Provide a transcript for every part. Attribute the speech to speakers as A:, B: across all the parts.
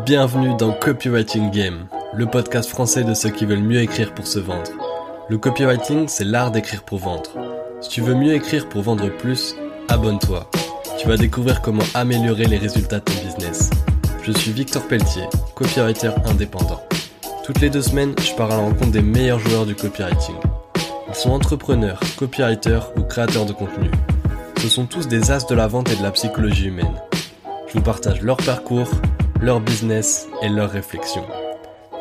A: Bienvenue dans Copywriting Game, le podcast français de ceux qui veulent mieux écrire pour se vendre. Le copywriting, c'est l'art d'écrire pour vendre. Si tu veux mieux écrire pour vendre plus, abonne-toi. Tu vas découvrir comment améliorer les résultats de ton business. Je suis Victor Pelletier, copywriter indépendant. Toutes les deux semaines, je pars à la rencontre des meilleurs joueurs du copywriting. Ils sont entrepreneurs, copywriters ou créateurs de contenu. Ce sont tous des as de la vente et de la psychologie humaine. Je vous partage leur parcours, leur business et leurs réflexions.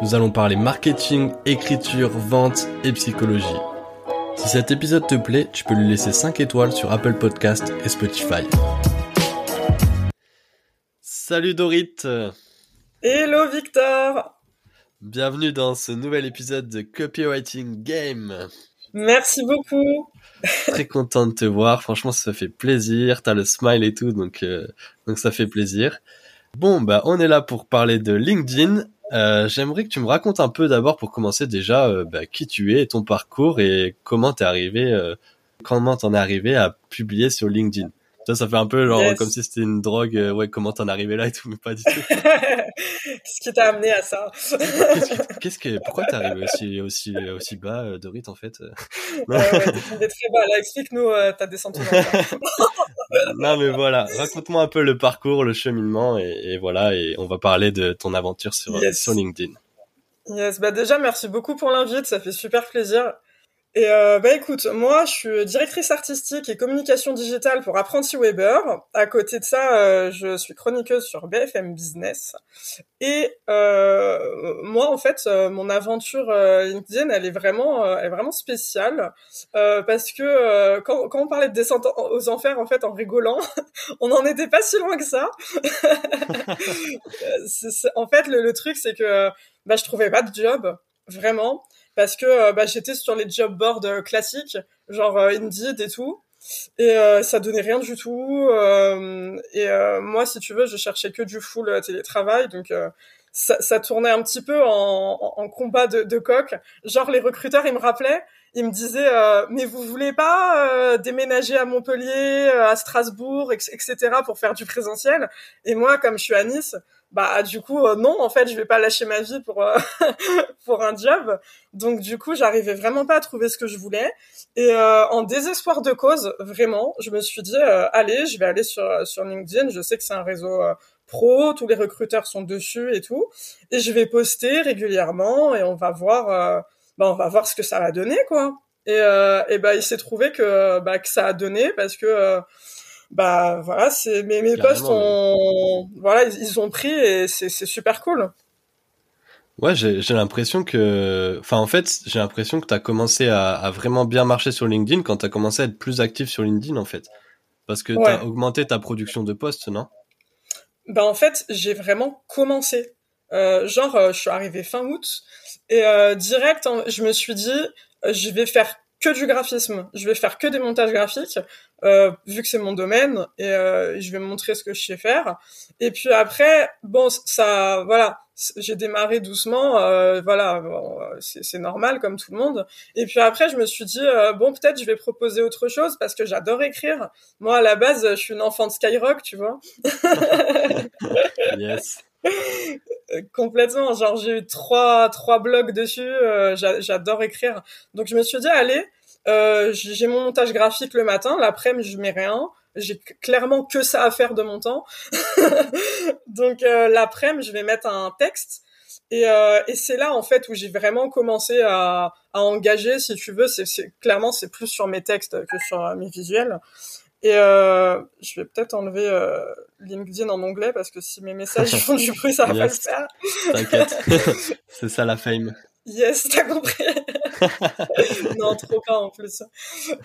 A: Nous allons parler marketing, écriture, vente et psychologie. Si cet épisode te plaît, tu peux lui laisser 5 étoiles sur Apple Podcast et Spotify. Salut Dorit
B: Hello Victor
A: Bienvenue dans ce nouvel épisode de Copywriting Game.
B: Merci beaucoup.
A: Très content de te voir, franchement ça fait plaisir, t'as le smile et tout, donc, euh, donc ça fait plaisir. Bon, bah on est là pour parler de LinkedIn. Euh, J'aimerais que tu me racontes un peu d'abord pour commencer déjà euh, bah, qui tu es, ton parcours et comment t'es arrivé, euh, comment t'en es arrivé à publier sur LinkedIn. Ça, ça fait un peu genre comme si c'était une drogue. Euh, ouais, comment t'en es arrivé là et tout, mais pas du tout.
B: Qu'est-ce qui t'a amené à ça?
A: Qu'est-ce que, pourquoi t'es arrivé aussi aussi aussi bas, euh, Dorit en fait?
B: Ouais, ouais, t'es très bas. Là, explique-nous euh, ta descente.
A: non mais voilà, raconte-moi un peu le parcours, le cheminement et, et, voilà et on va parler de ton aventure sur,
B: yes.
A: sur LinkedIn.
B: Yes, bah déjà merci beaucoup pour l'invite, ça fait super plaisir. Et euh, bah écoute, moi je suis directrice artistique et communication digitale pour Apprenti Weber. À côté de ça, euh, je suis chroniqueuse sur BFM Business. Et euh, moi en fait, euh, mon aventure euh, LinkedIn, elle est vraiment, elle est vraiment spéciale parce que quand, quand on parlait de descente aux enfers, en fait, en rigolant, on n'en était pas si loin que ça. en fait, le, le truc c'est que bah je trouvais pas de job vraiment parce que euh, bah, j'étais sur les job boards euh, classiques, genre euh, Indeed et tout, et ça donnait rien du tout. Et moi, si tu veux, je cherchais que du full télétravail, donc ça, tournait un petit peu en combat de, de coq. Genre les recruteurs, ils me rappelaient, ils me disaient euh, mais vous voulez pas euh, déménager à Montpellier, à Strasbourg, etc. pour faire du présentiel? Et moi, comme je suis à Nice, bah du coup euh, non, en fait, je vais pas lâcher ma vie pour pour un job. Donc du coup, j'arrivais vraiment pas à trouver ce que je voulais. Et en désespoir de cause, vraiment, je me suis dit allez, je vais aller sur sur LinkedIn. Je sais que c'est un réseau pro, tous les recruteurs sont dessus et tout, et je vais poster régulièrement et on va voir bah, on va voir ce que ça va donner, quoi. Et, euh, et bah, il s'est trouvé que, bah, que ça a donné parce que, euh, bah, voilà, c'est, mes, mes posts ont, voilà, ils, ils, ont pris et c'est, c'est super cool.
A: Ouais, j'ai, j'ai l'impression que, enfin, en fait, j'ai l'impression que tu as commencé à, à, vraiment bien marcher sur LinkedIn quand tu as commencé à être plus actif sur LinkedIn, en fait. Parce que ouais. tu as augmenté ta production de posts, non?
B: Bah, en fait, j'ai vraiment commencé. Euh, genre, je suis arrivée fin août et euh, direct, je me suis dit, euh, je vais faire que du graphisme, je vais faire que des montages graphiques, euh, vu que c'est mon domaine, et euh, je vais montrer ce que je sais faire. Et puis après, bon, ça, voilà, j'ai démarré doucement, euh, voilà, bon, c'est normal comme tout le monde. Et puis après, je me suis dit, euh, bon, peut-être je vais proposer autre chose parce que j'adore écrire. Moi, à la base, je suis une enfant de Skyrock, tu vois.
A: yes.
B: Complètement. Genre, j'ai eu trois, trois blogs dessus. Euh, J'adore écrire. Donc, je me suis dit, allez, euh, j'ai mon montage graphique le matin. L'après-midi, je mets rien. J'ai clairement que ça à faire de mon temps. Donc, euh, l'après-midi, je vais mettre un texte. Et, euh, et c'est là, en fait, où j'ai vraiment commencé à, à engager, si tu veux. C'est Clairement, c'est plus sur mes textes que sur mes visuels. Et euh, je vais peut-être enlever euh, LinkedIn en anglais parce que si mes messages font du bruit, ça va yes. pas
A: le faire. T'inquiète, c'est ça la fame.
B: Yes, t'as compris. non, trop pas en plus.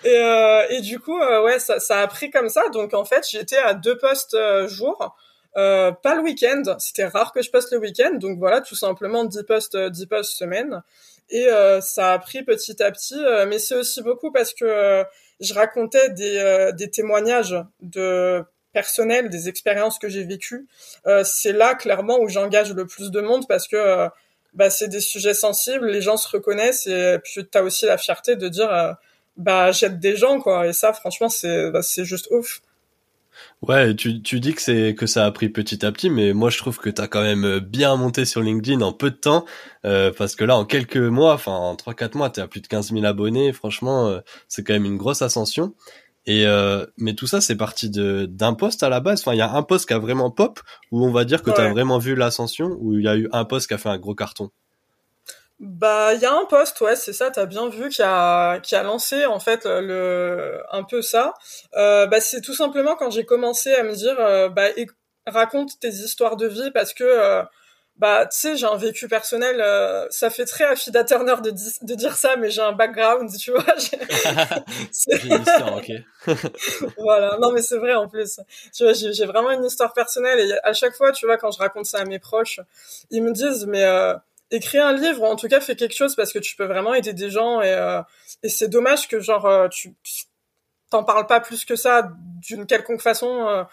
B: Et, euh, et du coup, euh, ouais, ça, ça a pris comme ça. Donc en fait, j'étais à deux postes euh, jour. Euh, pas le week-end, c'était rare que je poste le week-end, donc voilà, tout simplement 10 postes, 10 postes semaine. Et euh, ça a pris petit à petit, euh, mais c'est aussi beaucoup parce que euh, je racontais des, euh, des témoignages de personnels, des expériences que j'ai vécues. c'est là clairement où j'engage le plus de monde parce que bah, c'est des sujets sensibles, les gens se reconnaissent et puis tu as aussi la fierté de dire bah j'aide des gens quoi. Et ça franchement c'est bah, c'est juste ouf.
A: Ouais, tu, tu dis que c'est que ça a pris petit à petit, mais moi je trouve que t'as quand même bien monté sur LinkedIn en peu de temps, euh, parce que là en quelques mois, enfin en 3-4 mois, t'es à plus de 15 000 abonnés, franchement euh, c'est quand même une grosse ascension. Et euh, mais tout ça c'est parti de d'un poste à la base. Enfin il y a un poste qui a vraiment pop, où on va dire que tu t'as vraiment vu l'ascension, ou il y a eu un poste qui a fait un gros carton?
B: Bah, il y a un poste, ouais, c'est ça, t'as bien vu, qui a qui a lancé en fait le un peu ça. Euh, bah, c'est tout simplement quand j'ai commencé à me dire, euh, bah, raconte tes histoires de vie parce que euh, bah, tu sais, j'ai un vécu personnel. Euh, ça fait très Affida Turner de, de dire ça, mais j'ai un background, tu vois.
A: J'ai une histoire, ok.
B: voilà, non, mais c'est vrai en plus. Tu vois, j'ai vraiment une histoire personnelle et à chaque fois, tu vois, quand je raconte ça à mes proches, ils me disent, mais écris un livre ou en tout cas fais quelque chose parce que tu peux vraiment aider des gens et, euh, et c'est dommage que genre euh, tu t'en parles pas plus que ça d'une quelconque façon euh.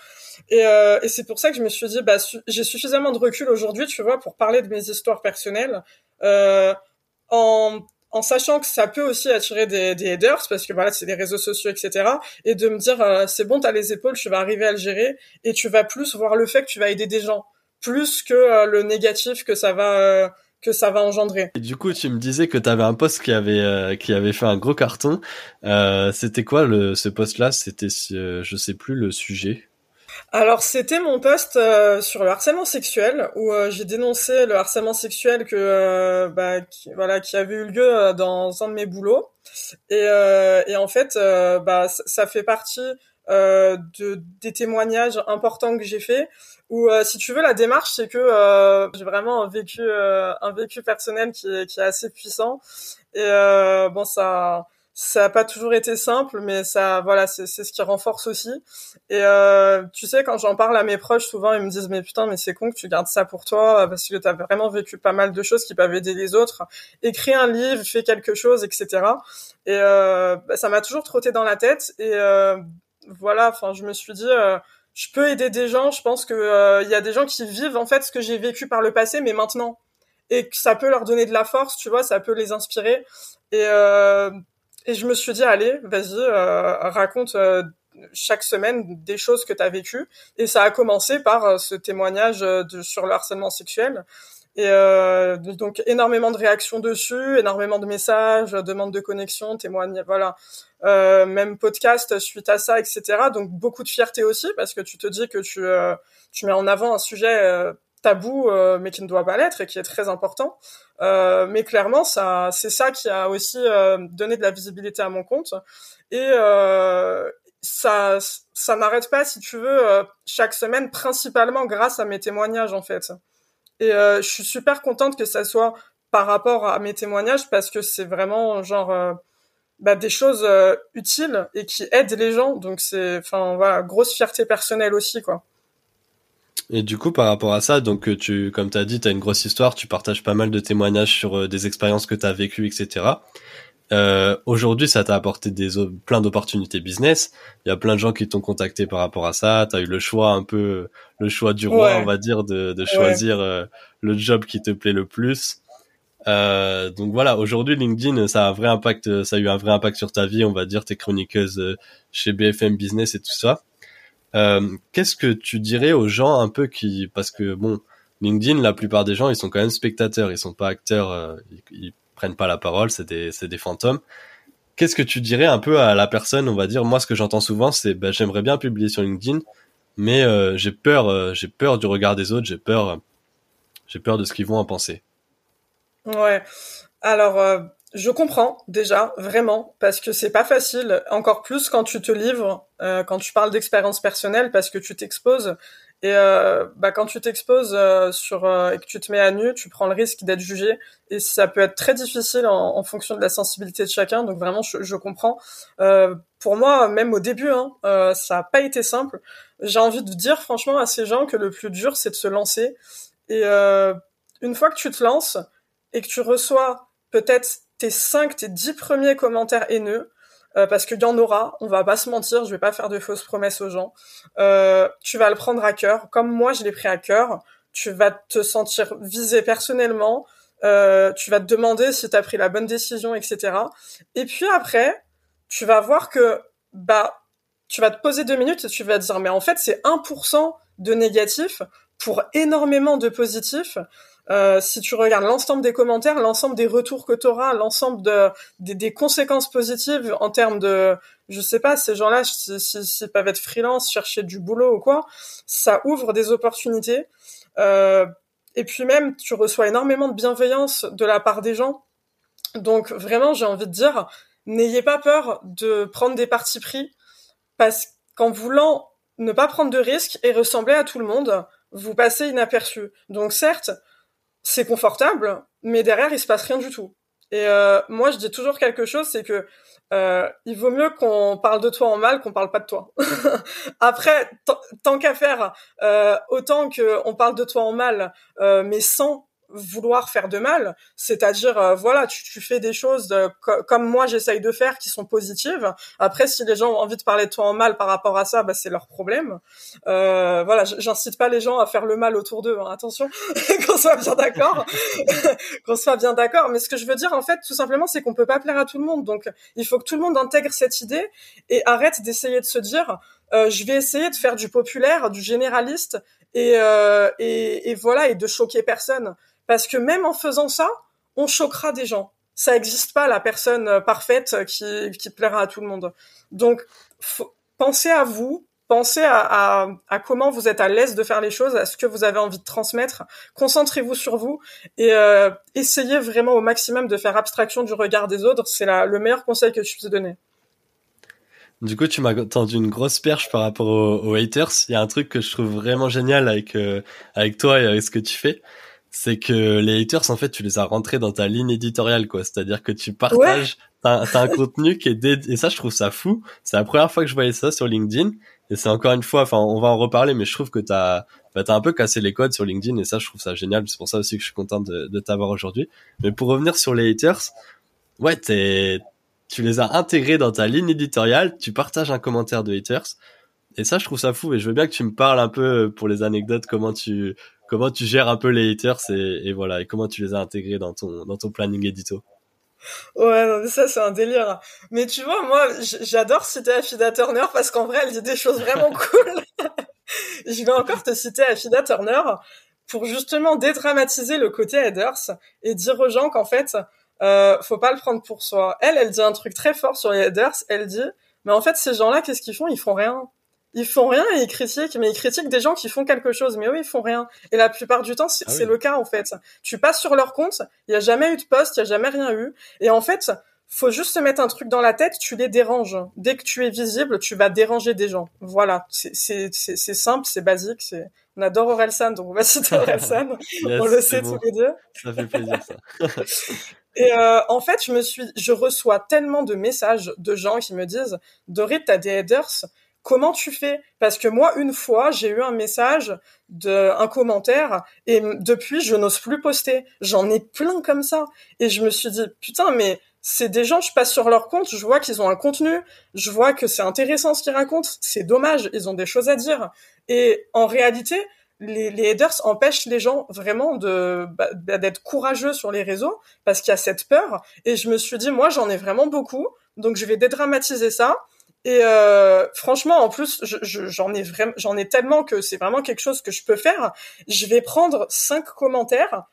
B: et, et c'est pour ça que je me suis dit bah j'ai suffisamment de recul aujourd'hui tu vois pour parler de mes histoires personnelles en en sachant que ça peut aussi attirer des, des haters parce que voilà c'est des réseaux sociaux etc et de me dire c'est bon t'as les épaules tu vas arriver à le gérer et tu vas plus voir le fait que tu vas aider des gens plus que le négatif que ça va que ça va engendrer.
A: Et du coup, tu me disais que tu avais un poste qui avait euh, qui avait fait un gros carton. Euh, c'était quoi le ce poste-là? C'était euh, je sais plus le sujet.
B: Alors c'était mon poste euh, sur le harcèlement sexuel où j'ai dénoncé le harcèlement sexuel que bah, qui, voilà qui avait eu lieu dans un de mes boulots et, et en fait bah ça fait partie de des témoignages importants que j'ai fait ou euh, si tu veux la démarche c'est que euh, j'ai vraiment un vécu un vécu personnel qui est, qui est assez puissant. Et bon ça ça a pas toujours été simple mais ça voilà c'est ce qui renforce aussi. Et tu sais quand j'en parle à mes proches souvent ils me disent mais putain mais c'est con que tu gardes ça pour toi parce que tu as vraiment vécu pas mal de choses qui peuvent aider les autres. Écris un livre fais quelque chose etc et bah, ça m'a toujours trotté dans la tête. Et voilà, enfin, je me suis dit, euh, je peux aider des gens. Je pense que euh, il y a des gens qui vivent en fait ce que j'ai vécu par le passé, mais maintenant, et que ça peut leur donner de la force, tu vois, ça peut les inspirer. Et euh, et je me suis dit, allez, vas-y, raconte chaque semaine des choses que tu as vécues. Et ça a commencé par ce témoignage de, sur le harcèlement sexuel. Et euh, donc énormément de réactions dessus, énormément de messages, demandes de connexion, témoignages, voilà, euh, même podcast suite à ça, etc. Donc beaucoup de fierté aussi parce que tu te dis que tu euh, tu mets en avant un sujet euh, tabou euh, mais qui ne doit pas l'être et qui est très important. mais clairement, ça c'est ça qui a aussi donné de la visibilité à mon compte et ça ça n'arrête pas si tu veux chaque semaine principalement grâce à mes témoignages en fait. Et euh, je suis super contente que ça soit par rapport à mes témoignages parce que c'est vraiment genre euh, bah, des choses euh, utiles et qui aident les gens. Donc c'est, enfin voilà, grosse fierté personnelle aussi quoi.
A: Et du coup, par rapport à ça, donc tu, comme tu as dit, tu as une grosse histoire, tu partages pas mal de témoignages sur des expériences que tu as vécues, etc. Euh, Aujourd'hui, ça t'a apporté des plein d'opportunités business. Il y a plein de gens qui t'ont contacté par rapport à ça. T'as eu le choix un peu, le choix du roi, on va dire, de, de choisir euh, le job qui te plaît le plus. Euh, donc voilà, aujourd'hui LinkedIn, ça a un vrai impact, ça a eu un vrai impact sur ta vie, on va dire, tes chroniqueuses euh, chez BFM Business et tout ça. Euh, Qu'est-ce que tu dirais aux gens un peu qui, parce que bon, LinkedIn, la plupart des gens, ils sont quand même spectateurs, ils sont pas acteurs, euh, ils, prennent pas la parole, c'est des, c'est des fantômes. Qu'est-ce que tu dirais un peu à la personne, on va dire, moi ce que j'entends souvent, c'est ben, j'aimerais bien publier sur LinkedIn, mais euh, j'ai peur, euh, j'ai peur du regard des autres, j'ai peur, j'ai peur de ce qu'ils vont en penser.
B: Ouais. Alors, euh, je comprends déjà vraiment parce que c'est pas facile, encore plus quand tu te livres, quand tu parles d'expérience personnelle, parce que tu t'exposes et euh, bah, quand tu t'exposes euh, sur euh, et que tu te mets à nu, tu prends le risque d'être jugé et ça peut être très difficile en, en, fonction de la sensibilité de chacun. Donc vraiment, je, je comprends. Euh, pour moi, même au début, hein, ça n'a pas été simple. J'ai envie de dire franchement à ces gens que le plus dur, c'est de se lancer. Et une fois que tu te lances et que tu reçois peut-être tes 5, tes 10 premiers commentaires haineux, euh, parce qu'il y en aura, on va pas se mentir, je vais pas faire de fausses promesses aux gens. Euh, tu vas le prendre à cœur, comme moi je l'ai pris à cœur. Tu vas te sentir visé personnellement. Euh, tu vas te demander si tu as pris la bonne décision, etc. Et puis après, tu vas voir que bah tu vas te poser deux minutes et tu vas te dire, mais en fait, c'est 1% de négatif pour énormément de positifs. Euh, si tu regardes l'ensemble des commentaires, l'ensemble des retours que tu auras, l'ensemble de, des, conséquences positives en termes de, je sais pas, ces gens-là, s'ils si, si, peuvent être freelance, chercher du boulot ou quoi, ça ouvre des opportunités. Euh, et puis même, tu reçois énormément de bienveillance de la part des gens. Donc vraiment, j'ai envie de dire, n'ayez pas peur de prendre des partis pris, parce qu'en voulant ne pas prendre de risques et ressembler à tout le monde, vous passez inaperçu. Donc certes, c'est confortable, mais derrière, il se passe rien du tout. Et euh, moi, je dis toujours quelque chose, c'est que euh, il vaut mieux qu'on parle de toi en mal qu'on parle pas de toi. Après, tant qu'à faire, euh, autant qu'on parle de toi en mal, euh, mais sans vouloir faire de mal, c'est-à-dire euh, voilà, tu, tu, fais des choses de, comme moi j'essaye de faire qui sont positives. Après, si les gens ont envie de parler de toi en mal par rapport à ça, bah, c'est leur problème. Euh, voilà, j'incite pas les gens à faire le mal autour d'eux. Hein, attention, qu'on soit bien d'accord, qu'on soit bien d'accord. Mais ce que je veux dire en fait, tout simplement, c'est qu'on peut pas plaire à tout le monde. Donc, il faut que tout le monde intègre cette idée et arrête d'essayer de se dire euh, je vais essayer de faire du populaire, du généraliste et, euh, et, et voilà et de choquer personne. Parce que même en faisant ça, on choquera des gens. Ça n'existe pas la personne euh, parfaite qui, qui plaira à tout le monde. Donc, pensez à vous, pensez à, à, comment vous êtes à l'aise de faire les choses, à ce que vous avez envie de transmettre. Concentrez-vous sur vous et euh, essayez vraiment au maximum de faire abstraction du regard des autres. C'est le meilleur conseil que je puisse donner.
A: Du coup, tu m'as tendu une grosse perche par rapport aux, haters. Il y a un truc que je trouve vraiment génial avec euh, avec toi et avec ce que tu fais c'est que les haters en fait tu les as rentrés dans ta ligne éditoriale quoi. C'est-à-dire que tu partages t'as, un contenu qui est dédié et ça je trouve ça fou. C'est la première fois que je voyais ça sur LinkedIn. Et c'est encore une fois enfin on va en reparler mais je trouve que t'as bah, t'as un peu cassé les codes sur LinkedIn. Et ça je trouve ça génial. C'est pour ça aussi que je suis content de, de t'avoir aujourd'hui. Mais pour revenir sur les haters ouais t'es tu les as intégrés dans ta ligne éditoriale. Tu partages un commentaire de haters et ça je trouve ça fou et je veux bien que tu me parles un peu pour les anecdotes comment tu comment tu gères un peu les haters et, et, voilà et comment tu les as intégrés dans ton dans ton planning édito
B: Ouais, non, mais ça, c'est un délire. Mais tu vois, moi, j'adore citer Afida Turner parce qu'en vrai, elle dit des choses vraiment cool. je vais encore te citer Afida Turner pour justement dédramatiser le côté haters et dire aux gens qu'en fait, euh, faut pas le prendre pour soi. Elle, elle dit un truc très fort sur les haters. Elle dit, mais en fait, ces gens-là, qu'est-ce qu'ils font? Ils font rien ils font rien et ils critiquent, mais ils critiquent des gens qui font quelque chose. Mais eux, ils font rien. Et la plupart du temps, c'est ah le cas en fait. Tu passes sur leur compte, il y a jamais eu de poste, il y a jamais rien eu. Et en fait, faut juste se mettre un truc dans la tête, tu les déranges. Dès que tu es visible, tu vas déranger des gens. Voilà, c'est simple, c'est basique. C'est on adore Orelsan, donc on va citer Orelsan. on le sait tous les deux.
A: Ça fait plaisir ça.
B: Et euh, en fait, je me suis, je reçois tellement de messages de gens qui me disent, Dorit, t'as des headers, comment tu fais? Parce que moi, une fois, j'ai eu un message de un commentaire et depuis, je n'ose plus poster. J'en ai plein comme ça et je me suis dit putain, mais c'est des gens, je passe sur leur compte, je vois qu'ils ont un contenu, je vois que c'est intéressant ce qu'ils racontent. C'est dommage, ils ont des choses à dire. Et en réalité, les, les headers empêchent les gens vraiment de bah, d'être courageux sur les réseaux parce qu'il y a cette peur. Et je me suis dit, moi, j'en ai vraiment beaucoup, donc je vais dédramatiser ça et euh, franchement, en plus, j'en ai vraiment, j'en ai tellement que c'est vraiment quelque chose que je peux faire. Je vais prendre cinq commentaires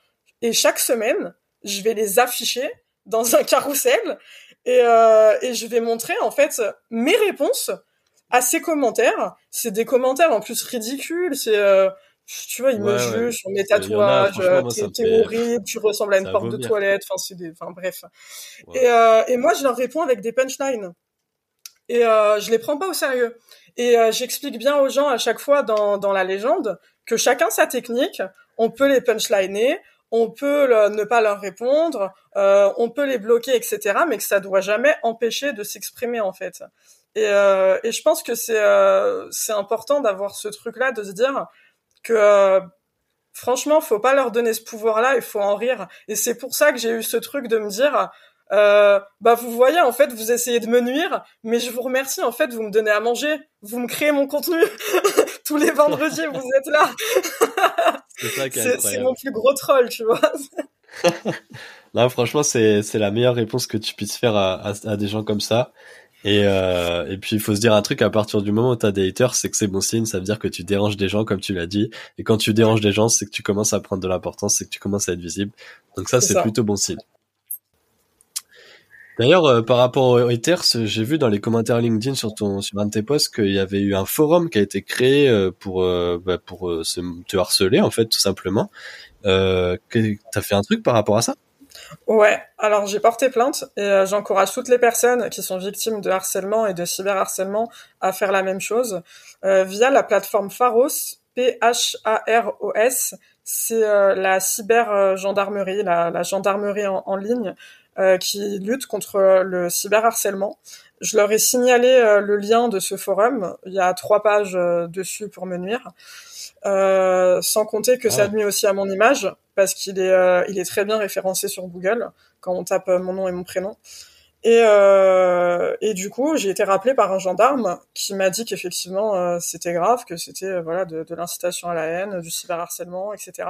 B: et chaque semaine, je vais les afficher dans un carrousel et, euh, et je vais montrer en fait mes réponses à ces commentaires. C'est des commentaires en plus ridicules. C'est euh, tu vois, ils me jugent sur mes tatouages, t'es horrible, tu ressembles à une porte de toilette, enfin c'est des, enfin bref. Et, euh, et moi je leur réponds avec des punchlines et euh, je les prends pas au sérieux. Et euh, j'explique bien aux gens à chaque fois dans, dans la légende que chacun sa technique, on peut les punchliner, on peut ne pas leur répondre, euh, on peut les bloquer, etc. Mais que ça doit jamais empêcher de s'exprimer en fait. Et, euh, et je pense que c'est euh, c'est important d'avoir ce truc-là, de se dire que euh, franchement, faut pas leur donner ce pouvoir-là, il faut en rire. Et c'est pour ça que j'ai eu ce truc de me dire euh, bah vous voyez en fait vous essayez de me nuire mais je vous remercie en fait vous me donnez à manger. Vous me créez mon contenu. Tous les vendredis vous êtes là. C'est mon plus gros troll tu vois.
A: Non franchement c'est c'est la meilleure réponse que tu puisses faire à, à, des gens comme ça. Et, euh, et puis il faut se dire un truc, à partir du moment où tu as des haters, c'est que c'est bon signe, ça veut dire que tu déranges des gens comme tu l'as dit. Et quand tu déranges des gens, c'est que tu commences à prendre de l'importance, c'est que tu commences à être visible. Donc ça, c'est plutôt bon signe. D'ailleurs, euh, par rapport aux haters, j'ai vu dans les commentaires LinkedIn sur ton sur un de tes posts qu'il y avait eu un forum qui a été créé euh, pour euh, bah, pour se, te harceler en fait tout simplement. Euh, T'as fait un truc par rapport à ça?
B: Ouais, alors j'ai porté plainte et j'encourage toutes les personnes qui sont victimes de harcèlement et de cyberharcèlement à faire la même chose via la plateforme Pharos, P-H-A-R-O-S. C'est la cyber gendarmerie, la, gendarmerie en, ligne qui lutte contre le cyberharcèlement. Je leur ai signalé le lien de ce forum. Il y a trois pages dessus pour me nuire. sans compter que ça ah. nuit aussi à mon image parce qu'il est, euh, il est très bien référencé sur Google quand on tape euh, mon nom et mon prénom. Et, euh, et du coup, j'ai été rappelé par un gendarme qui m'a dit qu'effectivement euh, c'était grave, que c'était voilà de, de l'incitation à la haine, du cyberharcèlement, etc.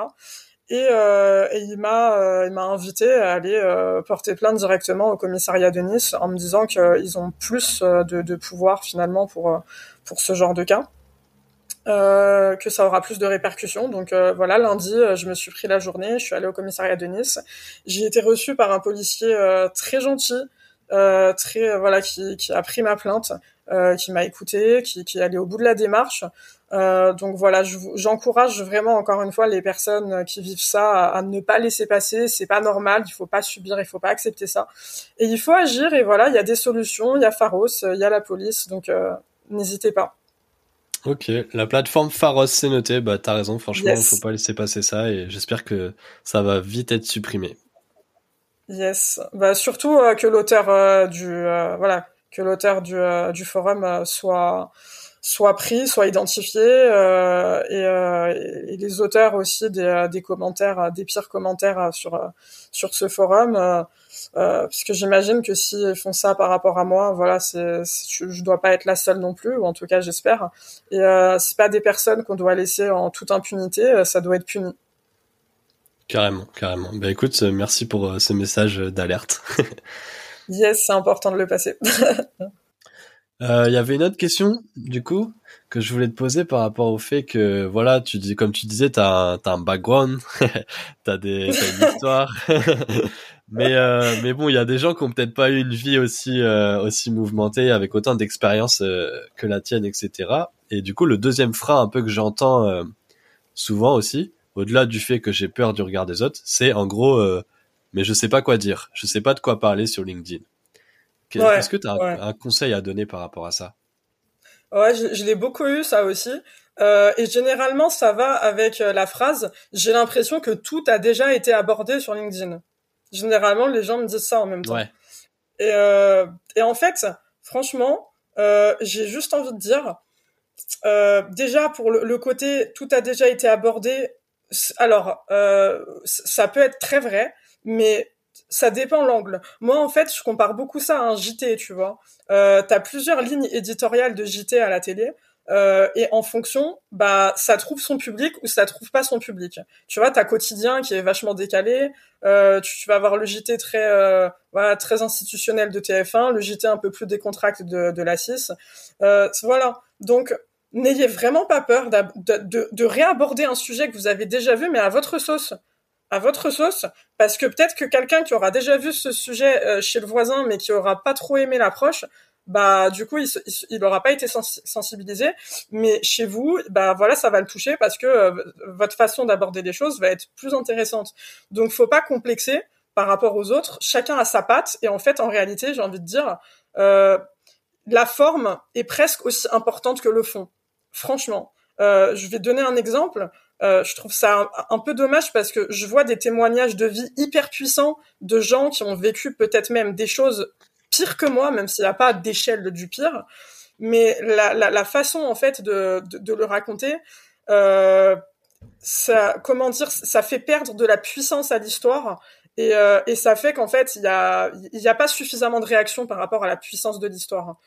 B: Et, euh, et il m'a il m'a invité à aller porter plainte directement au commissariat de Nice en me disant qu'ils ont plus de, de pouvoir finalement pour pour ce genre de cas. Euh, que ça aura plus de répercussions. Donc euh, voilà, lundi, euh, je me suis pris la journée, je suis allée au commissariat de Nice. J'ai été reçue par un policier très gentil, très voilà, qui, qui, a pris ma plainte, qui m'a écouté, qui, qui est allé au bout de la démarche. donc voilà, j'encourage vraiment encore une fois les personnes qui vivent ça à, ne pas laisser passer. C'est pas normal, il faut pas subir, il faut pas accepter ça. Et il faut agir. Et voilà, il y a des solutions. Il y a Pharos, il y a la police. Donc n'hésitez pas.
A: Ok, la plateforme Pharos, c'est noté. Bah, t'as raison, franchement, il faut pas laisser passer ça et j'espère que ça va vite être supprimé.
B: Yes, bah surtout euh, que l'auteur euh, du euh, voilà, que l'auteur du, du forum soit soit pris, soit identifié et, et, les auteurs aussi des, des commentaires, des pires commentaires sur sur ce forum euh, parce que j'imagine que s'ils font ça par rapport à moi, voilà, c'est, je dois pas être la seule non plus, ou en tout cas j'espère. Et euh, c'est pas des personnes qu'on doit laisser en toute impunité, euh, ça doit être puni.
A: Carrément, carrément. Ben écoute, euh, merci pour ce message d'alerte.
B: yes, c'est important de le passer.
A: Il y avait une autre question, du coup, que je voulais te poser par rapport au fait que, voilà, tu dis, comme tu disais, t'as, as un background, t'as des, t'as une histoire. Mais euh, mais bon, il y a des gens qui ont peut-être pas eu une vie aussi euh, aussi mouvementée avec autant d'expérience euh, que la tienne, etc. Et du coup, le deuxième frein un peu que j'entends euh, souvent aussi, au-delà du fait que j'ai peur du regard des autres, c'est en gros, mais je sais pas quoi dire, je sais pas de quoi parler sur LinkedIn. Est-ce que tu as un, conseil à donner par rapport à ça?
B: Ouais, je, je l'ai beaucoup eu ça aussi. Euh, et généralement, ça va avec la phrase "J'ai l'impression que tout a déjà été abordé sur LinkedIn". Généralement, les gens me disent ça en même temps. Et, euh, et en fait, franchement, euh, j'ai juste envie de dire, euh, déjà pour le, côté tout a déjà été abordé. Alors, euh, ça peut être très vrai, mais ça dépend l'angle. Moi, en fait, je compare beaucoup ça à un JT, tu vois. Euh, T'as plusieurs lignes éditoriales de JT à la télé. Euh, et en fonction, bah, ça trouve son public ou ça trouve pas son public. Tu vois, t'as quotidien qui est vachement décalé. Euh, tu, vas avoir le JT très, euh, voilà, très institutionnel de TF1, le JT un peu plus décontracté de, de la 6. Euh, voilà. Donc, n'ayez vraiment pas peur de, de, de réaborder un sujet que vous avez déjà vu, mais à votre sauce. À votre sauce, parce que peut-être que quelqu'un qui aura déjà vu ce sujet euh, chez le voisin, mais qui aura pas trop aimé l'approche, bah du coup il, il, aura pas été sensibilisé. Mais chez vous bah voilà ça va le toucher parce que euh, votre façon d'aborder les choses va être plus intéressante. Donc faut pas complexer par rapport aux autres. Chacun a sa patte. Et en fait en réalité j'ai envie de dire euh, la forme est presque aussi importante que le fond franchement euh, je vais donner un exemple euh, je trouve ça un, peu dommage parce que je vois des témoignages de vie hyper puissants de gens qui ont vécu peut-être même des choses pire que moi, même s'il n'y a pas d'échelle du pire. Mais la, façon en fait de, le raconter, euh, comment dire, ça fait perdre de la puissance à l'histoire et, euh, et ça fait qu'en fait il y a y a pas suffisamment de réaction par rapport à la puissance de l'histoire.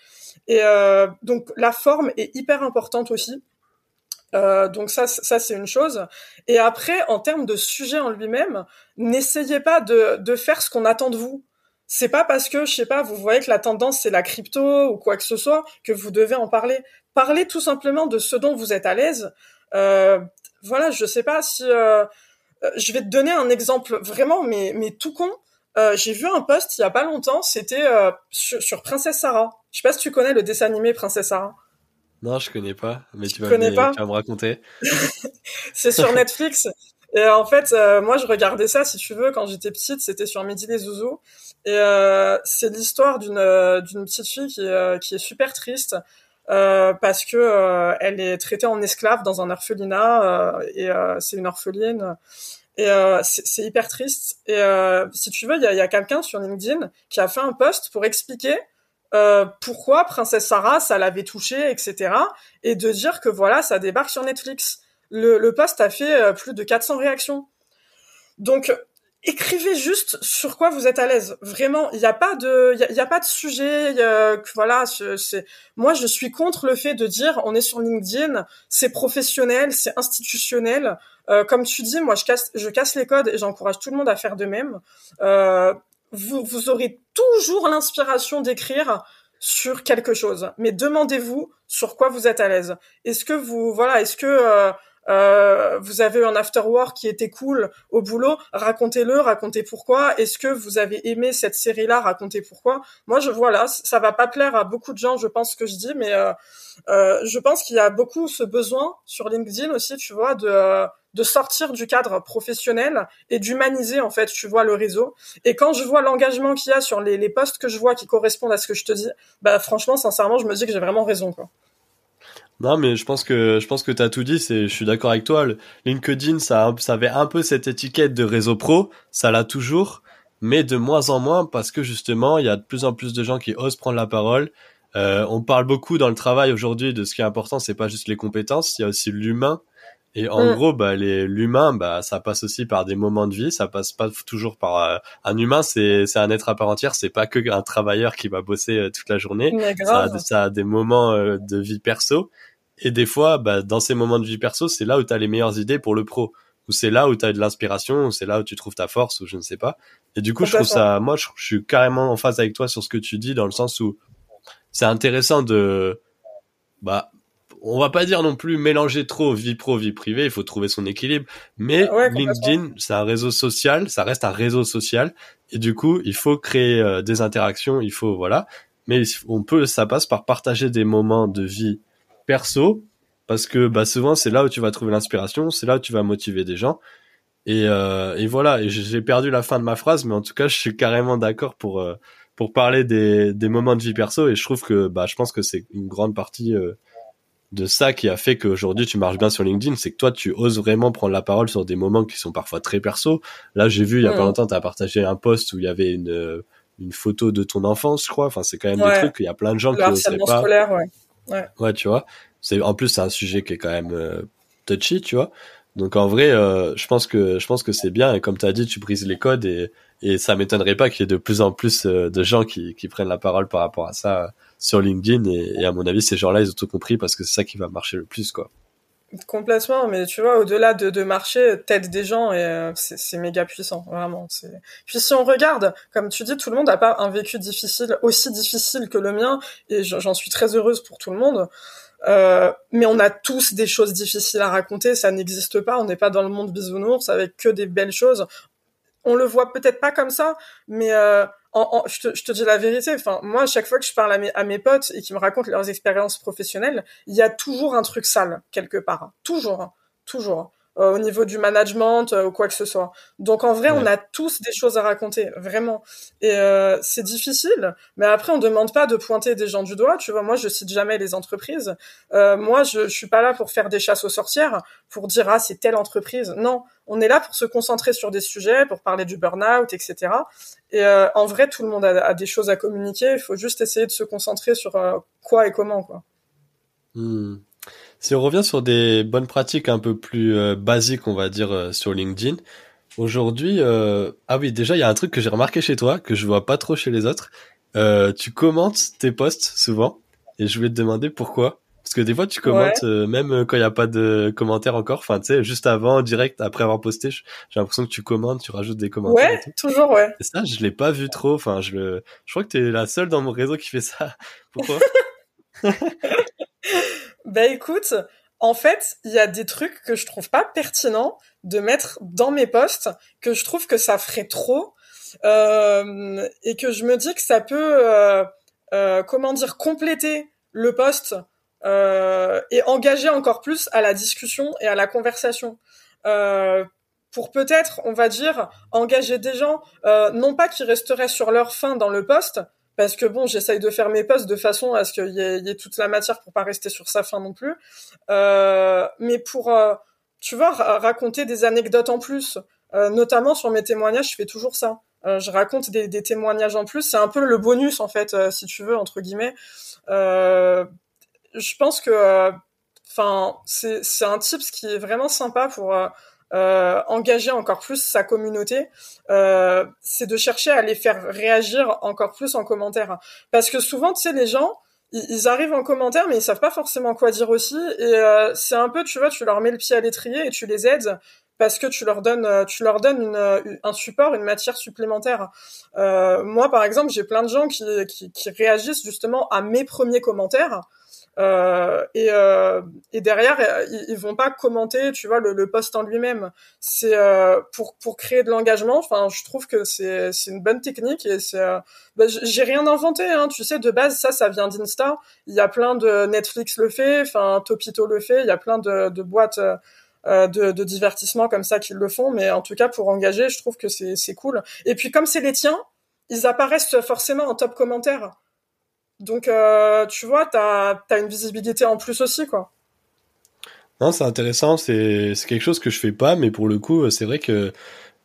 B: Et euh, donc la forme est hyper importante aussi. Euh, donc ça, ça c'est une chose. Et après, en termes de sujet en lui-même, n'essayez pas de, de faire ce qu'on attend de vous c'est pas parce que je sais pas, vous voyez que la tendance c'est la crypto ou quoi que ce soit que vous devez en parler. Parlez tout simplement de ce dont vous êtes à l'aise. Euh, voilà, je sais pas si euh, je vais te donner un exemple vraiment, mais mais tout con. Euh, j'ai vu un post il y a pas longtemps, c'était euh, sur, sur, Princesse Sarah. Je sais pas si tu connais le dessin animé Princesse Sarah.
A: Non, je connais pas, mais tu, vas, me, tu vas me raconter.
B: c'est sur Netflix. Et en fait, euh, moi, je regardais ça, si tu veux, quand j'étais petite, c'était sur Midi les Zouzous. Et euh, c'est l'histoire d'une d'une petite fille qui est, qui est super triste parce que elle est traitée en esclave dans un orphelinat et c'est une orpheline. Et euh, c'est hyper triste. Et euh, si tu veux, il y a, y a quelqu'un sur LinkedIn qui a fait un post pour expliquer euh, pourquoi Princesse Sarah, ça l'avait touché, etc. Et de dire que voilà, ça débarque sur Netflix. Le, le post a fait euh, plus de 400 réactions. Donc, écrivez juste sur quoi vous êtes à l'aise. Vraiment, il n'y a pas de, il y, a, pas de sujet. voilà, c'est. Moi, je suis contre le fait de dire on est sur LinkedIn, c'est professionnel, c'est institutionnel. Euh, comme tu dis, moi, je casse, je casse les codes et j'encourage tout le monde à faire de même. Euh, vous, vous aurez toujours l'inspiration d'écrire sur quelque chose, mais demandez-vous sur quoi vous êtes à l'aise. Est-ce que vous, voilà, est-ce que euh, euh, vous avez eu un after work qui était cool au boulot, racontez-le, racontez pourquoi. Est-ce que vous avez aimé cette série-là, racontez pourquoi. Moi, je vois là, ça va pas plaire à beaucoup de gens, je pense que je dis, mais euh, euh, je pense qu'il y a beaucoup ce besoin sur LinkedIn aussi, tu vois, de de sortir du cadre professionnel et d'humaniser en fait, tu vois, le réseau. Et quand je vois l'engagement qu'il y a sur les, les posts que je vois qui correspondent à ce que je te dis, bah franchement, sincèrement, je me dis que j'ai vraiment raison, quoi.
A: Non, mais je pense que je pense que t'as tout dit. C'est, je suis d'accord avec toi. LinkedIn, ça, avait un peu cette étiquette de réseau pro. Ça l'a toujours, mais de moins en moins parce que justement, il y a de plus en plus de gens qui osent prendre la parole. Euh, on parle beaucoup dans le travail aujourd'hui de ce qui est important. C'est pas juste les compétences, il y a aussi l'humain. Et en mm. gros, bah, les, l'humain, bah, ça passe aussi par des moments de vie. Ça passe pas toujours par euh, un humain. C'est, c'est un être à part entière. C'est pas que un travailleur qui va bosser euh, toute la journée. Ça a, ça a, des moments euh, de vie perso. Et des fois, bah, dans ces moments de vie perso, c'est là où tu as les meilleures idées pour le pro. Ou c'est là où tu as de l'inspiration, ou c'est là où tu trouves ta force, ou je ne sais pas. Et du coup, je trouve ça, moi, je, je, suis carrément en phase avec toi sur ce que tu dis, dans le sens où c'est intéressant de, bah, on va pas dire non plus mélanger trop vie pro, vie privée, il faut trouver son équilibre. Mais LinkedIn, c'est un réseau social, ça reste un réseau social. Et du coup, il faut créer euh, des interactions, il faut, voilà. Mais on peut, ça passe par partager des moments de vie perso, parce que bah, souvent c'est là où tu vas trouver l'inspiration, c'est là où tu vas motiver des gens. Et, euh, et voilà, et j'ai perdu la fin de ma phrase, mais en tout cas, je suis carrément d'accord pour euh, pour parler des, des moments de vie perso. Et je trouve que bah, je pense que c'est une grande partie euh, de ça qui a fait qu'aujourd'hui tu marches bien sur LinkedIn, c'est que toi tu oses vraiment prendre la parole sur des moments qui sont parfois très perso. Là, j'ai vu il y a pas longtemps, tu as partagé un post où il y avait une une photo de ton enfance, je crois. Enfin, c'est quand même des trucs. Il y a plein de gens qui oseraient pas. Scolaire, ouais. ouais. Ouais, tu vois. C'est en plus c'est un sujet qui est quand même euh, touchy, tu vois. Donc en vrai, euh, je pense que je pense que c'est bien et comme tu as dit, tu brises les codes et et ça m'étonnerait pas qu'il y ait de plus en plus euh, de gens qui qui prennent la parole par rapport à ça sur LinkedIn et, à mon avis ces gens-là ils ont tout compris parce que c'est ça qui va marcher le plus quoi.
B: Complètement, mais tu vois, au-delà de, de marcher, t'aides des gens et c'est méga puissant, vraiment. Puis si on regarde, comme tu dis, tout le monde n'a pas un vécu difficile aussi difficile que le mien, et j'en suis très heureuse pour tout le monde. Euh, mais on a tous des choses difficiles à raconter, ça n'existe pas, on n'est pas dans le monde bisounours avec que des belles choses. On le voit peut-être pas comme ça, mais euh, je, te, dis la vérité. Enfin, moi, à chaque fois que je parle à mes, à mes potes et qui me racontent leurs expériences professionnelles, il y a toujours un truc sale quelque part, toujours, toujours. Euh, au niveau du management euh, ou quoi que ce soit. Donc en vrai, on a tous des choses à raconter, vraiment. Et euh, c'est difficile, mais après on demande pas de pointer des gens du doigt. Tu vois, moi je cite jamais les entreprises. moi, je, je suis pas là pour faire des chasses aux sorcières, pour dire ah c'est telle entreprise. Non, on est là pour se concentrer sur des sujets, pour parler du burn-out, etc. Et en vrai, tout le monde a, a, des choses à communiquer. Il faut juste essayer de se concentrer sur quoi et comment, quoi.
A: Hmm. Si on revient sur des bonnes pratiques un peu plus euh, basiques, on va dire, euh, sur LinkedIn, aujourd'hui, euh, ah oui, déjà, il y a un truc que j'ai remarqué chez toi, que je vois pas trop chez les autres. tu commentes tes posts souvent, et je voulais te demander pourquoi. Parce que des fois, tu commentes même quand il n'y a pas de commentaires encore. Enfin, tu sais, juste avant, direct, après avoir posté, j'ai l'impression que tu commentes, tu rajoutes des commentaires.
B: Ouais, toujours, ouais.
A: Et ça, je l'ai pas vu trop. Enfin, je le, je crois que tu es la seule dans mon réseau qui fait ça. Pourquoi?
B: Bah écoute, en fait, il y a des trucs que je trouve pas pertinents de mettre dans mes posts, que je trouve que ça ferait trop, euh, et que je me dis que ça peut, euh, euh, comment dire, compléter le post et engager encore plus à la discussion et à la conversation. pour peut-être, on va dire, engager des gens, non pas qui resteraient sur leur fin dans le post, parce que bon, j'essaye de faire mes posts de façon à ce qu'il y, ait toute la matière pour pas rester sur sa fin non plus. Euh, mais pour, euh, tu vois, raconter des anecdotes en plus, euh, notamment sur mes témoignages, je fais toujours ça. Euh, je raconte des, témoignages en plus. C'est un peu le bonus en fait, si tu veux entre guillemets. je pense que, enfin, c'est c'est un tips qui est vraiment sympa pour euh, engager encore plus sa communauté, euh, c'est de chercher à les faire réagir encore plus en commentaire. Parce que souvent, tu sais, les gens, ils, arrivent en commentaire, mais ils savent pas forcément quoi dire aussi. Et euh, c'est un peu, tu vois, tu leur mets le pied à l'étrier et tu les aides parce que tu leur donnes, tu leur donnes une, un support, une matière supplémentaire. Euh, moi, par exemple, j'ai plein de gens qui, qui, qui réagissent justement à mes premiers commentaires. Euh, et, euh, et derrière, euh, ils, ils, vont pas commenter, tu vois, le, le post en lui-même. C'est euh, pour pour créer de l'engagement. Enfin, je trouve que c'est c'est une bonne technique et c'est. Bah, j'ai rien inventé, hein. Tu sais, de base, ça, ça vient d'Insta. Il y a plein de Netflix le fait, enfin Topito le fait. Il y a plein de, de boîtes. Euh, de, de divertissement comme ça qui le font, mais en tout cas pour engager, je trouve que c'est cool. Et puis comme c'est les tiens, ils apparaissent forcément en top commentaire. Donc, euh, tu vois, t'as as une visibilité en plus aussi, quoi.
A: Non, c'est intéressant. C'est quelque chose que je fais pas, mais pour le coup, c'est vrai que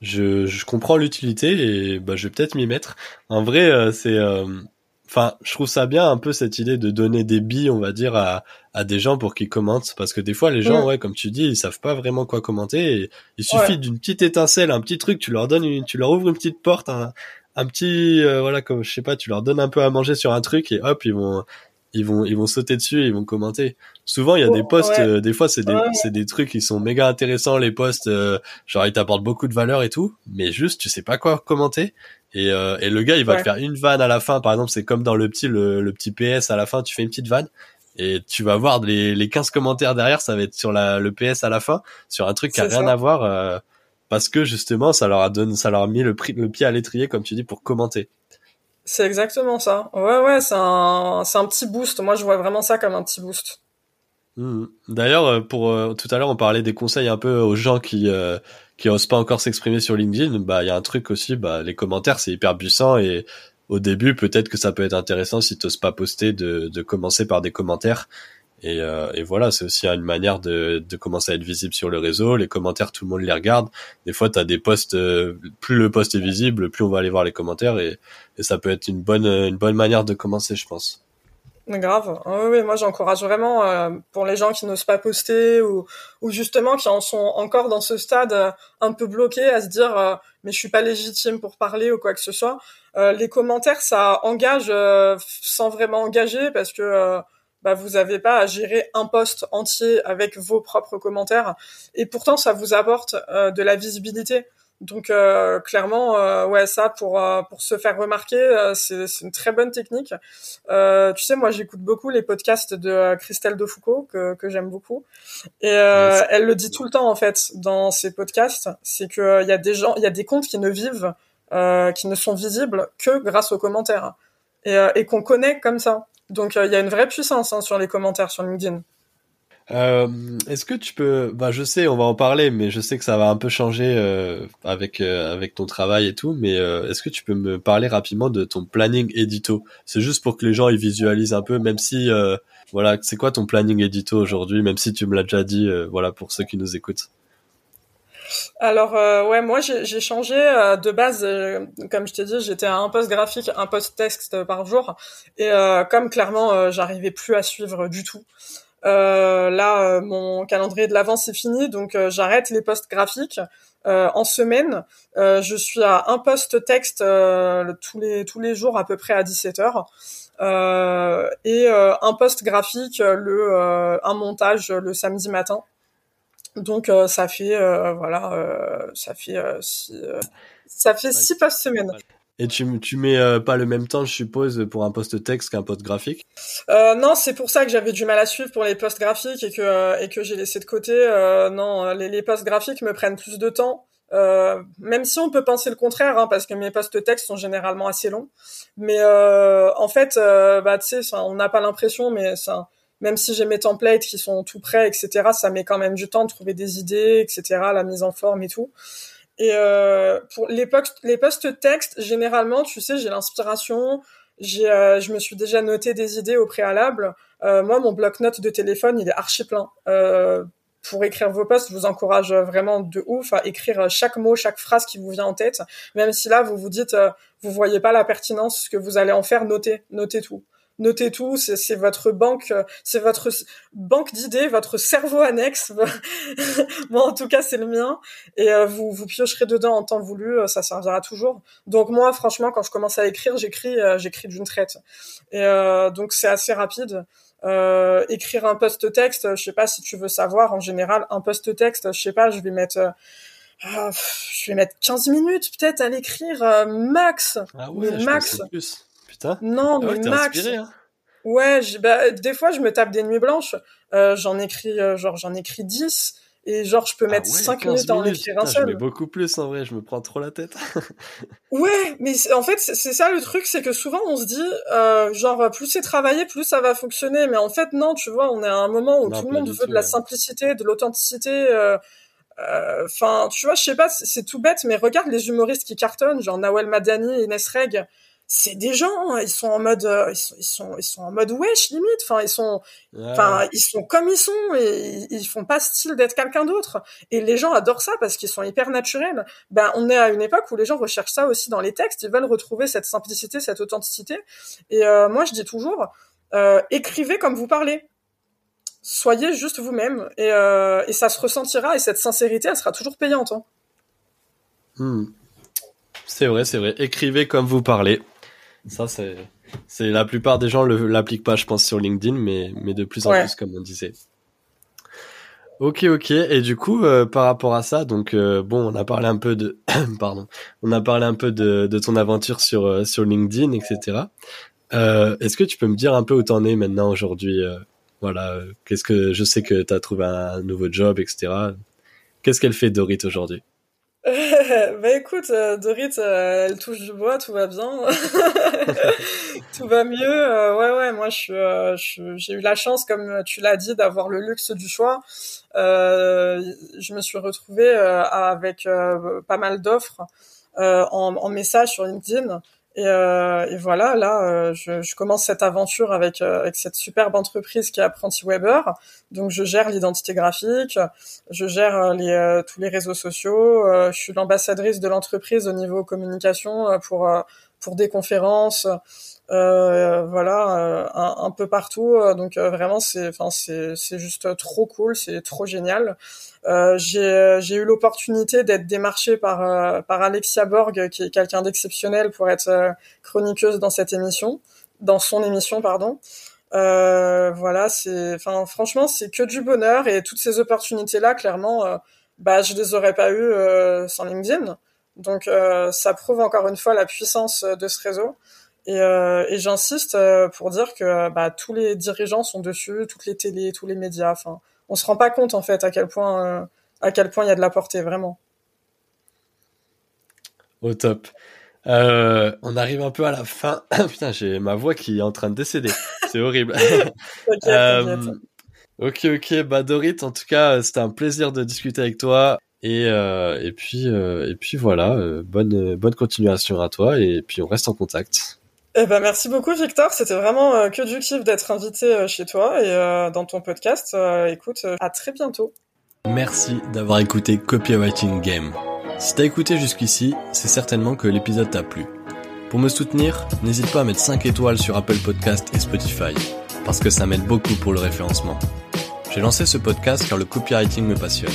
A: je, je comprends l'utilité et bah, je vais peut-être m'y mettre. En vrai, euh, c'est, euh, enfin, je trouve ça bien un peu cette idée de donner des billes, on va dire, à, à des gens pour qu'ils commentent, parce que des fois, les gens, ouais, comme tu dis, ils savent pas vraiment quoi commenter. Et il suffit d'une petite étincelle, un petit truc, tu leur donnes, une, tu leur ouvres une petite porte, un, un petit euh, voilà comme je sais pas tu leur donnes un peu à manger sur un truc et hop ils vont ils vont ils vont sauter dessus et ils vont commenter. Souvent il y a des oh, posts euh, des fois c'est des c'est des trucs qui sont méga intéressants les posts euh, genre ils t'apportent beaucoup de valeur et tout mais juste tu sais pas quoi commenter. Et et le gars il va te faire une vanne à la fin. Par exemple c'est comme dans le petit le, le, petit PS à la fin tu fais une petite vanne et tu vas voir les les 15 commentaires derrière ça va être sur la le PS à la fin sur un truc qui a rien à voir parce que justement ça leur a donné ça leur a mis le, prix, le pied à l'étrier comme tu dis pour commenter.
B: C'est exactement ça. Ouais ouais, c'est un c'est un petit boost. Moi je vois vraiment ça comme un petit boost.
A: Mmh. D'ailleurs euh, pour euh, tout à l'heure on parlait des conseils un peu aux gens qui euh, qui osent pas encore s'exprimer sur LinkedIn, bah il y a un truc aussi bah les commentaires c'est hyper puissant et au début peut-être que ça peut être intéressant si tu n'oses pas poster de de commencer par des commentaires et, euh, et, voilà, c'est aussi une manière de, de, commencer à être visible sur le réseau. Les commentaires, tout le monde les regarde. Des fois, tu des posts, euh, plus le post est visible, plus on va aller voir les commentaires. Et, et, ça peut être une bonne, une bonne manière de commencer, je pense.
B: Grave. oui, moi j'encourage vraiment euh, pour les gens qui n'osent pas poster ou, ou justement qui en sont encore dans ce stade euh, un peu bloqués à se dire euh, mais je suis pas légitime pour parler ou quoi que ce soit. les commentaires ça engage sans vraiment engager parce que bah, vous n'avez pas à gérer un poste entier avec vos propres commentaires. Et pourtant, ça vous apporte euh, de la visibilité. Donc euh, clairement, euh, ouais, ça pour pour se faire remarquer, c'est une très bonne technique. tu sais, moi j'écoute beaucoup les podcasts de Christelle Defoucault que que j'aime beaucoup, et elle le dit tout le temps en fait dans ses podcasts, c'est que il y a des gens, il y a des comptes qui ne vivent, qui ne sont visibles que grâce aux commentaires et, et qu'on connaît comme ça. Donc euh, il y a une vraie puissance hein, sur les commentaires sur LinkedIn.
A: Euh, Est-ce que tu peux, bah je sais, on va en parler, mais je sais que ça va un peu changer euh, avec ton travail et tout. Mais est-ce que tu peux me parler rapidement de ton planning édito? C'est juste pour que les gens ils visualisent un peu, même si voilà, c'est quoi ton planning édito aujourd'hui, même si tu me l'as déjà dit, voilà pour ceux qui nous écoutent?
B: Alors euh, ouais, moi j'ai changé euh, de base, euh, comme je t'ai dit, j'étais à un post graphique, un post texte par jour, et comme clairement j'arrivais plus à suivre du tout, là, mon calendrier de l'avance est fini, donc j'arrête les posts graphiques. en semaine, je suis à un post texte tous les tous les jours à peu près à 17 heures. et un post graphique le un montage le samedi matin donc euh, ça fait euh, voilà, euh, ça fait six, ça fait six posts semaine.
A: Et tu, tu mets pas le même temps, je suppose, pour un post texte qu'un post graphique?
B: Non, c'est pour ça que j'avais du mal à suivre pour les posts graphiques et que et que j'ai laissé de côté. non, les, les posts graphiques me prennent plus de temps. même si on peut penser le contraire, hein, parce que mes posts textes sont généralement assez longs. Mais en fait, bah tu sais, on n'a pas l'impression, mais ça même si j'ai mes templates qui sont tout prêts, etc., ça met quand même du temps de trouver des idées, etc., la mise en forme et tout. Et euh, pour les posts, les posts textes, généralement, tu sais, j'ai l'inspiration, j'ai, euh, je me suis déjà noté des idées au préalable. Euh, moi, mon bloc-notes de téléphone, il est archi plein. Euh, pour écrire vos posts, je vous encourage vraiment de ouf à écrire chaque mot, chaque phrase qui vous vient en tête. Même si là, vous vous dites, euh, vous voyez pas la pertinence, ce que vous allez en faire, notez, notez tout notez tout, c'est votre banque, c'est votre banque d'idées, votre cerveau annexe. moi, en tout cas, c'est le mien. Et euh, vous, vous piocherez dedans en temps voulu, euh, ça servira toujours. Donc moi, franchement, quand je commence à écrire, j'écris, euh, j'écris d'une traite. Et donc c'est assez rapide. écrire un post texte, je sais pas si tu veux savoir. En général, un post texte, je sais pas, je vais mettre ah, je vais mettre 15 minutes peut-être à l'écrire max.
A: Ah ouais, max. Plus.
B: Non, ah mais max. Hein. Ouais, bah, des fois je me tape des nuits blanches. Euh, j'en écris euh, genre j'en écris 10 et genre je peux ah mettre 5 minutes à en écrire un seul.
A: Je mets beaucoup plus en vrai, je me prends trop la tête.
B: ouais, mais en fait c'est ça le truc, c'est que souvent on se dit euh, genre plus c'est travaillé, plus ça va fonctionner, mais en fait non, tu vois, on est à un moment où tout le monde veut de la simplicité, de l'authenticité. Euh, enfin, tu vois, je sais pas, c'est tout bête, mais regarde les humoristes qui cartonnent, genre Nawel Madani et Inès Reg c'est des gens, hein, ils sont en mode, euh, ils, sont, ils sont, ils sont en mode wesh limite. Enfin, ils sont, enfin, ils sont comme ils sont et ils, font pas style d'être quelqu'un d'autre. Et les gens adorent ça parce qu'ils sont hyper naturels. Ben, on est à une époque où les gens recherchent ça aussi dans les textes. Ils veulent retrouver cette simplicité, cette authenticité. Et euh, moi, je dis toujours, euh, écrivez comme vous parlez. Soyez juste vous-même et, et ça se ressentira et cette sincérité, elle sera toujours payante. Hein.
A: Hmm. C'est vrai, c'est vrai. Écrivez comme vous parlez. Ça, c'est, c'est la plupart des gens l'appliquent pas, je pense, sur LinkedIn, mais, mais de plus en plus, comme on disait. Ok, ok. Et du coup, euh, par rapport à ça, donc euh, bon, on a parlé un peu de, pardon, on a parlé un peu de, de ton aventure sur euh, sur LinkedIn, etc. est-ce que tu peux me dire un peu où t'en es maintenant aujourd'hui Voilà, qu'est-ce que je sais que t'as trouvé un nouveau job, etc. Qu'est-ce qu'elle fait Dorit aujourd'hui?
B: bah écoute, euh, Dorit, euh, elle touche du bois, tout va bien, tout va mieux. Euh, ouais, ouais, moi je j'ai eu la chance, comme tu l'as dit, d'avoir le luxe du choix. je me suis retrouvée avec pas mal d'offres en message sur LinkedIn. Et, euh, et, voilà, là, euh, je, commence cette aventure avec, euh, avec cette superbe entreprise qui est Apprenti Weber. Donc, je gère l'identité graphique, je gère tous les réseaux sociaux. je suis l'ambassadrice de l'entreprise au niveau communication pour pour des conférences, voilà, euh, un, peu partout. Euh, donc vraiment, c'est, enfin, c'est, c'est juste trop cool, c'est trop génial. j'ai, j'ai eu l'opportunité d'être démarchée par par Alexia Borg, qui est quelqu'un d'exceptionnel pour être chroniqueuse dans cette émission, dans son émission, pardon. voilà, c'est, enfin, franchement, c'est que du bonheur et toutes ces opportunités-là, clairement, bah, je les aurais pas eues sans LinkedIn. Donc ça prouve encore une fois la puissance de ce réseau. Et, euh, et j'insiste euh, pour dire que bah, tous les dirigeants sont dessus, toutes les télés, tous les médias. Enfin, on se rend pas compte en fait à quel point euh, à quel point il y a de la portée vraiment.
A: Au top. Euh, on arrive un peu à la fin. Putain, j'ai ma voix qui est en train de décéder. C'est horrible. ok, ok. Bah Dorit, en tout cas, c'était un plaisir de discuter avec toi. Et, et puis et puis voilà. bonne bonne continuation à toi. Et puis on reste en contact.
B: Eh ben, merci beaucoup Victor, c'était vraiment euh, que du kiff d'être invité euh, chez toi et euh, dans ton podcast. écoute, à très bientôt.
A: Merci d'avoir écouté Copywriting Game. Si t'as écouté jusqu'ici, c'est certainement que l'épisode t'a plu. Pour me soutenir, n'hésite pas à mettre 5 étoiles sur Apple Podcast et Spotify, parce que ça m'aide beaucoup pour le référencement. J'ai lancé ce podcast car le copywriting me passionne.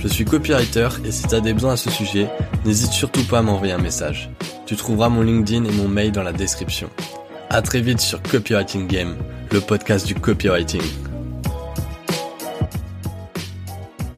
A: Je suis copywriter et si tu des besoins à ce sujet, n'hésite surtout pas à m'envoyer un message. Tu trouveras mon LinkedIn et mon mail dans la description. À très vite sur Copywriting Game, le podcast du copywriting.